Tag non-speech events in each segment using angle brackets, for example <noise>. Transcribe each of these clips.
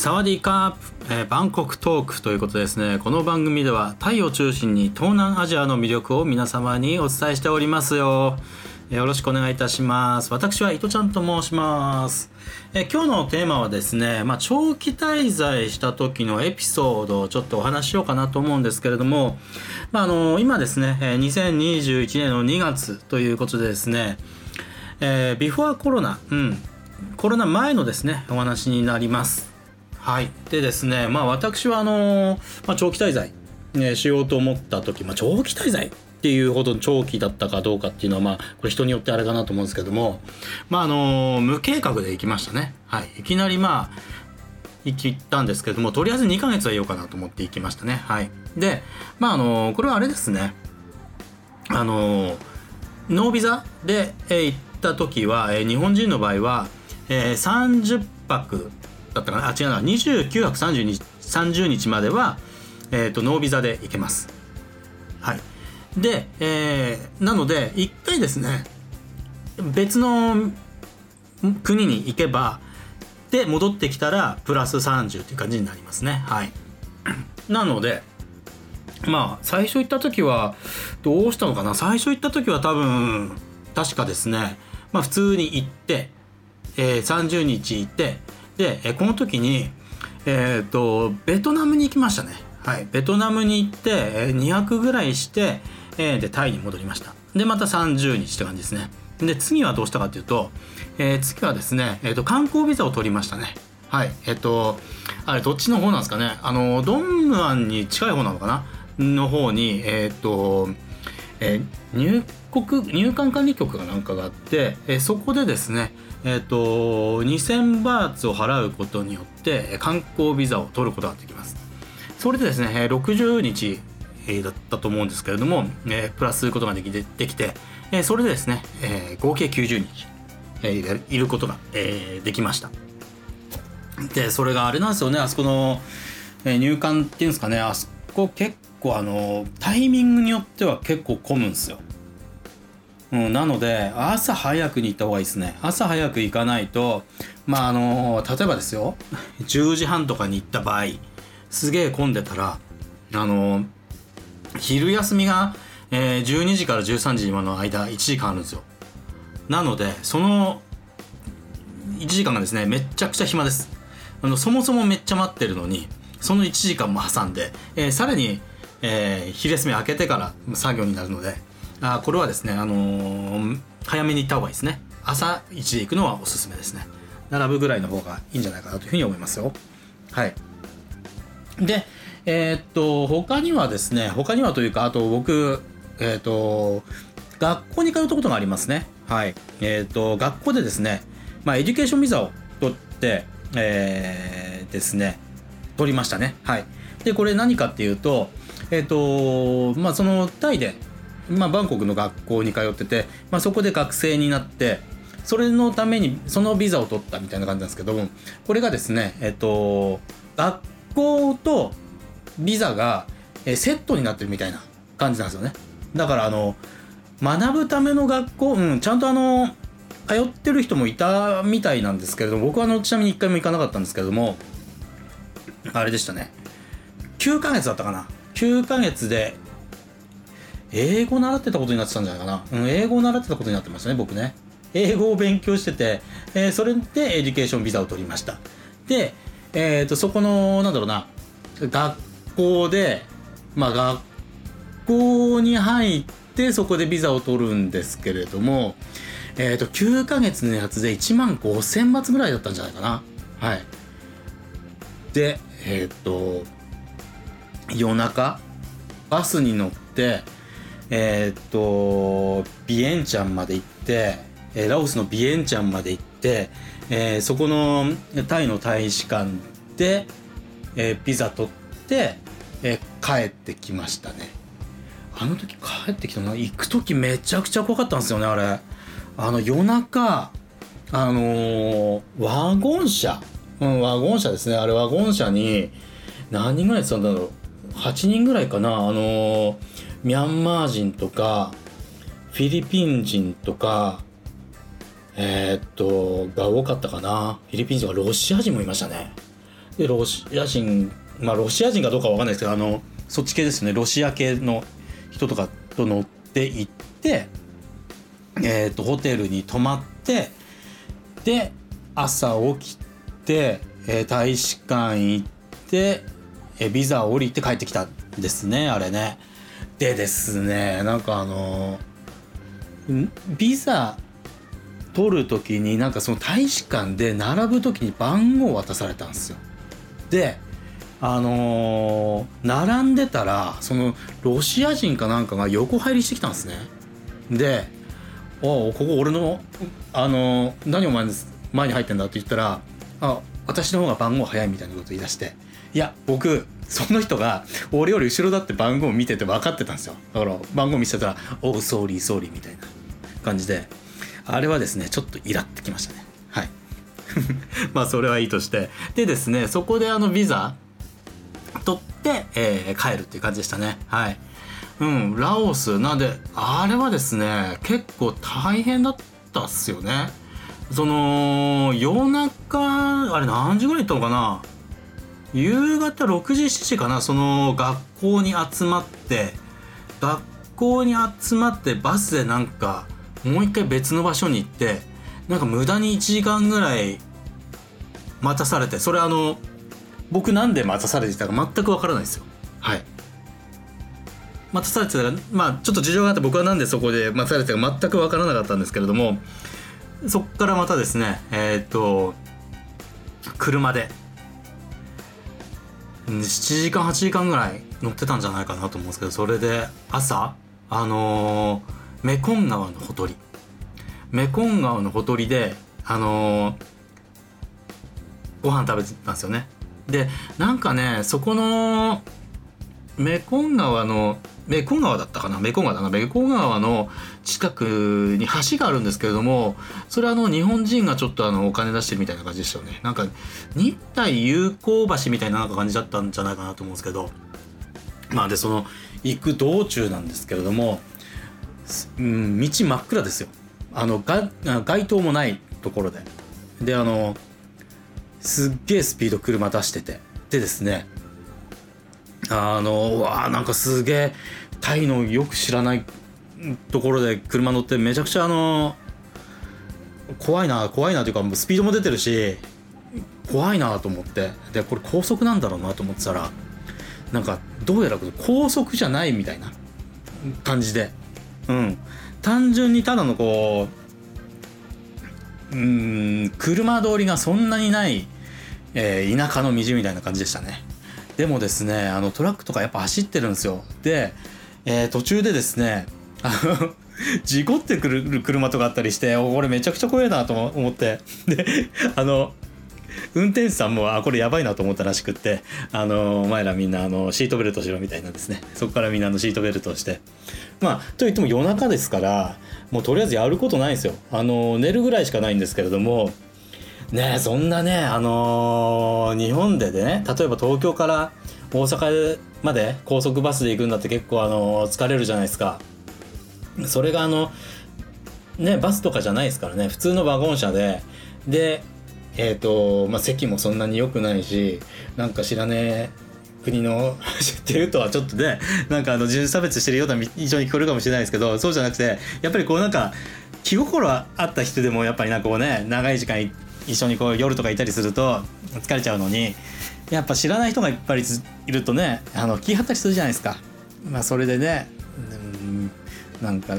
サワディーカープ、えー、バンコクトークということですね。この番組ではタイを中心に東南アジアの魅力を皆様にお伝えしておりますよ。よろしくお願いいたします。私は伊藤ちゃんと申します。え今日のテーマはですね、まあ、長期滞在した時のエピソードをちょっとお話ししようかなと思うんですけれども、まあ、あの今ですね2021年の2月ということでですね、えー、ビフォーコロナ、うん、コロナ前のですねお話になります。はい、でですね、まあ、私はあのまあ、長期滞在、ね、しようと思った時、まあ、長期滞在っていうほど長期だったかどうかっていうのは、まあ、これ人によってあれかなと思うんですけども、まあ、あの無計画で行きましたね。はい、いきなりまあ行ったんですけどもとりあえず2ヶ月はいようかなと思って行きましたね。はい、でまああのこれはあれですねあのノービザで、え行った時は、え日本人の場合は、えー、30泊だったかな？あ違うな。29泊30日 ,30 日までは、えーと、ノービザで行けます。はい。で、えー、なので一回ですね別の国に行けばで戻ってきたらプラス30っていう感じになりますね。はい。<clears throat> なのでまあ最初行った時はどうしたのかな？最初行った時は多分確かですね。まあ普通に行って、えー、30日行ってで、えこの時に、えーと、ベトナムに行きましたね。はい、ベトナムに行って、え2泊ぐらいして、えー、でタイに戻りました。でまた30日って感じですね。で次はどうしたかというと、えー、次はですね、えーと、観光ビザを取りましたね。はいえっ、とあれどっちの方なんですかねあのドンムアンに近い方なのかな？の方にえっ、と、えー、入国入管管理局かなんかがあって、えー、そこでですねえーと、2000バーツを払うことによって観光ビザを取ることができます。それでですね60日だったと思うんですけれども、えー、プラスすることができできて、えー、それでですね、えー、合計90日、えー、いることが、えー、できました。でそれがあれなんですよねあそこの、えー、入管っていうんですかねあそこ結構あのタイミングによっては結構混むんですよ。うん、なので朝早くに行った方がいいですね。朝早く行かないとまああの例えばですよ10時半とかに行った場合すげえ混んでたらあの昼休みが、えー、12時から13時までの間1時間あるんですよ。なのでその1時間がですねめっちゃくちゃ暇です。あのそもそもめっちゃ待ってるのにその1時間も挟んで、えー、さらに、えー、昼休み明けてから作業になるのであこれはですね、あのー、早めに行った方がいいですね。朝1時行くのはおすすめですね。並ぶぐらいの方がいいんじゃないかなというふうに思いますよ。はい。でえー、っと他にはですね他にはというかあと僕えー、っと学校に通ったことがありますね。はい。え、っと学校でですねまあ education ビザを取ってえー、ですね取りましたね。はい。でこれ何かっていうとえっ、とまあそのタイでまあ、バンコクの学校に通ってて、まあ、そこで学生になってそれのためにそのビザを取ったみたいな感じなんですけどもこれがですねえっと学校とビザがセットになってるみたいな感じなんですよね。だからあの学ぶための学校、うん、ちゃんとあの通ってる人もいたみたいなんですけれども僕はあのちなみに1回も行かなかったんですけれどもあれでしたね。9ヶ月だったかな。9ヶ月で英語習ってたことになってたんじゃないかな。うん、英語習ってたことになってましたね、僕ね。英語を勉強してて、えー、それで education ビザを取りました。で、えっ、ー、と、そこの、なんだろうな、学校で、まあ、学校に入って、そこでビザを取るんですけれども、えっ、ー、と、9ヶ月のやつで1万5000バーツぐらいだったんじゃないかな。はい。で、えっ、と、夜中、バスに乗って、えー、っとビエンチャンまで行って、えラオスのビエンチャンまで行って、えー、そこのタイの大使館で、えー、ピザ取って、え、帰ってきましたね。あの時帰ってきたの行く時めちゃくちゃ怖かったんですよねあれ。あの夜中あの、ワゴン車、うん、ワゴン車ですね。あれワゴン車に何人ぐらいってたんだろう？8人ぐらいかな。あのーミャンマー人とかフィリピン人とかえー、っとが多かったかな。フィリピン人はロシア人もいましたね。でロシア人まあロシア人かどうかわかんないですけどあのそっち系ですね。ロシア系の人とかと乗って行ってえーと、ホテルに泊まってで朝起きて、えー、大使館行って、えー、ビザを降りて帰ってきたんですねあれね。でですねなんかあのビザ取る時になんかその大使館で並ぶ時に番号渡されたんですよ。であのー、並んでたらそのロシア人かなんかが横入りしてきたんですね。で「おおここ俺のあの何お前前に入ってんだ」って言ったら「あ私の方が番号早い」みたいなこと言い出して「いや僕その人が俺より後ろだって番号見てて分かってたんですよ。だから番号見せたら「おうソーリーソーリー」みたいな感じで。あれはですねちょっとイラってきましたね。はい。<laughs> まあそれはいいとして。でですねそこであのビザ取って、えー、帰るっていう感じでしたね。はい。うん、ラオス。なんであれはですね結構大変だったっすよね。その夜中あれ何時ぐらい行ったのかな？夕方6時7時かな？その学校に集まって学校に集まってバスでなんかもう一回別の場所に行ってなんか無駄に1時間ぐらい待たされてそれあの僕なんで待たされてたか全くわからないですよ。はい。待たされてたらまあちょっと事情があって僕はなんでそこで待たされてたか全く分からなかったんですけれどもそっからまたですねえー、っと車で。7時間8時間ぐらい乗ってたんじゃないかなと思うんですけどそれで朝あのー、メコン川のほとり。メコン川のほとりであのー、ご飯食べてたんですよね。でなんかねそこのメコン川のメコン川だったかな？メコン川だな？メコン川の近くに橋があるんですけれどもそれはあの日本人がちょっとあのお金出してるみたいな感じでしたよね。なんか日体友好橋みたいななんか感じだったんじゃないかなと思うんですけど。まあでその行く道中なんですけれども、うん、道真っ暗ですよ。あのが街灯もないところで。であのすっげえスピード車出してて。でですねあのうわなんかすげえタイのよく知らないところで車乗ってめちゃくちゃあの怖いな怖いなというかスピードも出てるし怖いなと思って。でこれ高速なんだろうなと思ってたらなんかどうやら高速じゃないみたいな感じで。うん。単純にただのこううん車通りがそんなにない、えー、田舎の道みたいな感じでしたね。でもですねあのトラックとかやっぱ走ってるんですよ。で、えー、途中でですねあの <laughs> 事故ってくる車とかあったりしてこれめちゃくちゃ怖いなと思って。であの運転手さんもあこれやばいなと思ったらしくってあのお前らみんなあのシートベルトしろみたいなんですね。そこからみんなのシートベルトをして。まあといっても夜中ですからもうとりあえずやることないんですよ。あの寝るぐらいしかないんですけれどもねそんなねあのー、日本でね例えば東京から大阪まで高速バスで行くんだって結構あのー、疲れるじゃないですか。それがあのねバスとかじゃないですからね。普通のワゴン車で。でえっ、ー、とまあ席もそんなに良くないしなんか知らねえ国の <laughs> 知ってるとはちょっとねなんかあの人種差別してるような印象に聞こえるかもしれないですけどそうじゃなくてやっぱりこうなんか気心あった人でもやっぱりなんかこうね長い時間行って一緒にこう夜とかいたりすると疲れちゃうのにやっぱ知らない人がいっぱいいるとねあの気張ったりするじゃないですか。まあ、それでね、うん、なんか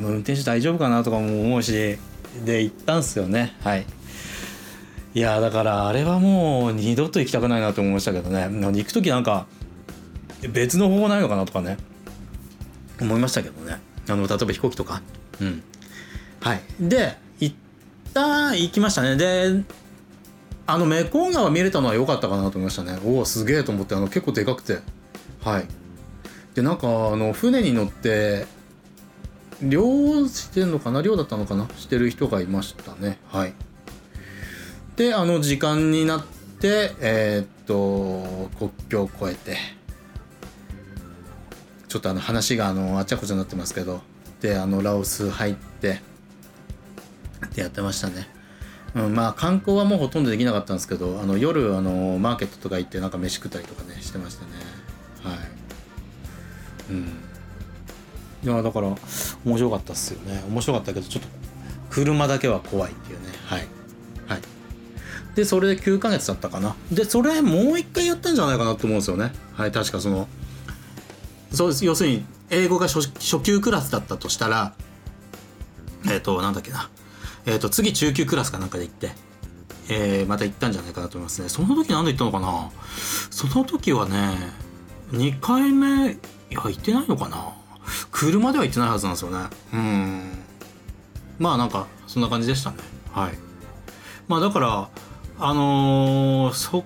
運転手大丈夫かなとかも思うしで行ったんすよね。はい。いやだからあれはもう二度と行きたくないなと思いましたけどね。行く時なんか別の方法ないのかなとかね思いましたけどね。あの例えば飛行機とか。うん。はい。で旦行きましたね。であのメコン川見れたのは良かったかなと思いましたね。おおすげえと思ってあの結構でかくて。はい。でなんかあの船に乗って漁してんのかな？漁だったのかな？してる人がいましたね。はい。であの時間になってえー、っと国境を越えてちょっとあの話があのあちゃこちゃになってますけどであのラオス入ってってやってましたね。うん、まあ観光はもうほとんどできなかったんですけどあの夜あのマーケットとか行ってなんか飯食ったりとかねしてましたね。はい。うん。いやだから面白かったっすよね。面白かったけどちょっと車だけは怖いっていうね。はい。はい。でそれで9ヶ月だったかな。でそれもう一回やったんじゃないかなと思うんですよね。はい確かそのそうです。要するに英語が初初級クラスだったとしたらえっ、となんだっけなえっ、と次中級クラスかなんかで行ってえーまた行ったんじゃないかなと思いますね。その時なんで行ったのかな？その時はね2回目いや行ってないのかな？車では行ってないはずなんですよね。うん。まあなんかそんな感じでしたね。はい。まあだからあのーそ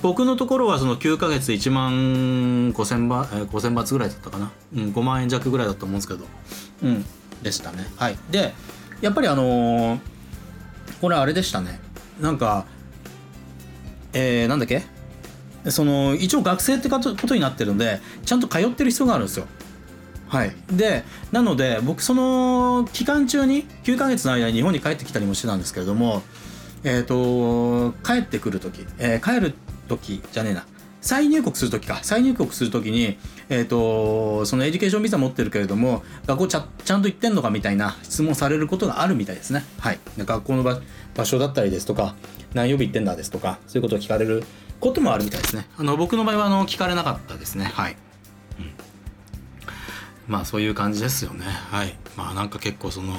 僕のところはその9ヶ月1万5000バえー5千バーツぐらいだったかな、うん、5万円弱ぐらいだと思うんですけど。うん。でしたね。はい。でやっぱりあのーこれあれでしたね。なんかえー、なんだっけ？その一応学生ってことになってるのでちゃんと通ってる必要があるんですよ。はい、でなので僕その期間中に9ヶ月の間に日本に帰ってきたりもしてたんですけれどもえっ、と帰ってくる時、えー帰る時じゃねえな。再入国する時か。再入国する時に、えー、とその education ビザ持ってるけれども学校ちゃちゃんと行ってんのかみたいな質問されることがあるみたいですね。はい。学校の場場所だったりですとか何曜日行ってんだですとかそういうことを聞かれることもあるみたいですね。あの僕の場合はあの聞かれなかったですね。はい。うん。まあそういう感じですよね。はい。まあなんか結構その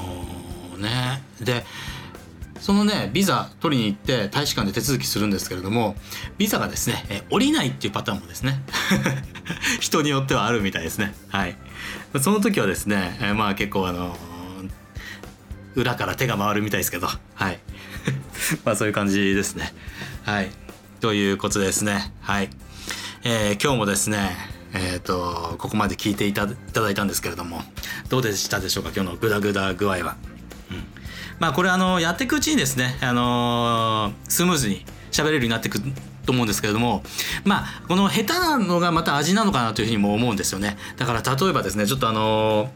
ね。でそのねビザ取りに行って大使館で手続きするんですけれどもビザがですねえ降りないっていうパターンもですね <laughs> 人によってはあるみたいですね。はい。その時はですねえまあ結構あの裏から手が回るみたいですけどはい。<laughs> まあそういう感じですね。はい。ということですね。はい。えー今日もですねえっ、とここまで聞いていたいただいたんですけれどもどうでしたでしょうか？今日のグダグダ具合は。まあこれあのやっていくうちにですね、あのスムーズに喋れるようになっていくと思うんですけれどもまあこの下手なのがまた味なのかなというふうにも思うんですよねだから例えばですねちょっとあの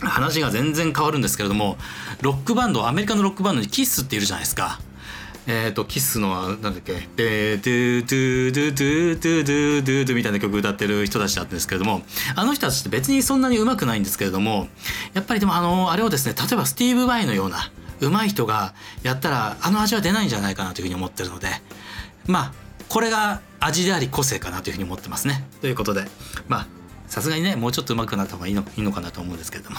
話が全然変わるんですけれどもロックバンドアメリカのロックバンドにキッスっているじゃないですか。えー、とキッスのなんだっけ「でドゥドゥドゥドゥドゥドゥドゥドゥ」みたいな曲歌ってる人たちだったんですけれどもあの人たちって別にそんなに上手くないんですけれどもやっぱりでもあのあれをですね例えばスティーブ・バイのような上手い人がやったらあの味は出ないんじゃないかなというふうに思ってるのでまあこれが味であり個性かなというふうに思ってますね。ということでまあさすがにねもうちょっと上手くなった方がいいのいいのかなと思うんですけれども。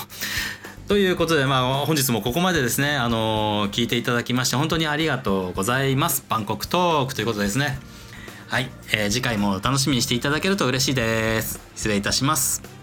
ということで、まあ、本日もここまでですね、あの聞いていただきまして本当にありがとうございます。バンコクトークということですね。はい、えー次回も楽しみにしていただけると嬉しいです。失礼いたします。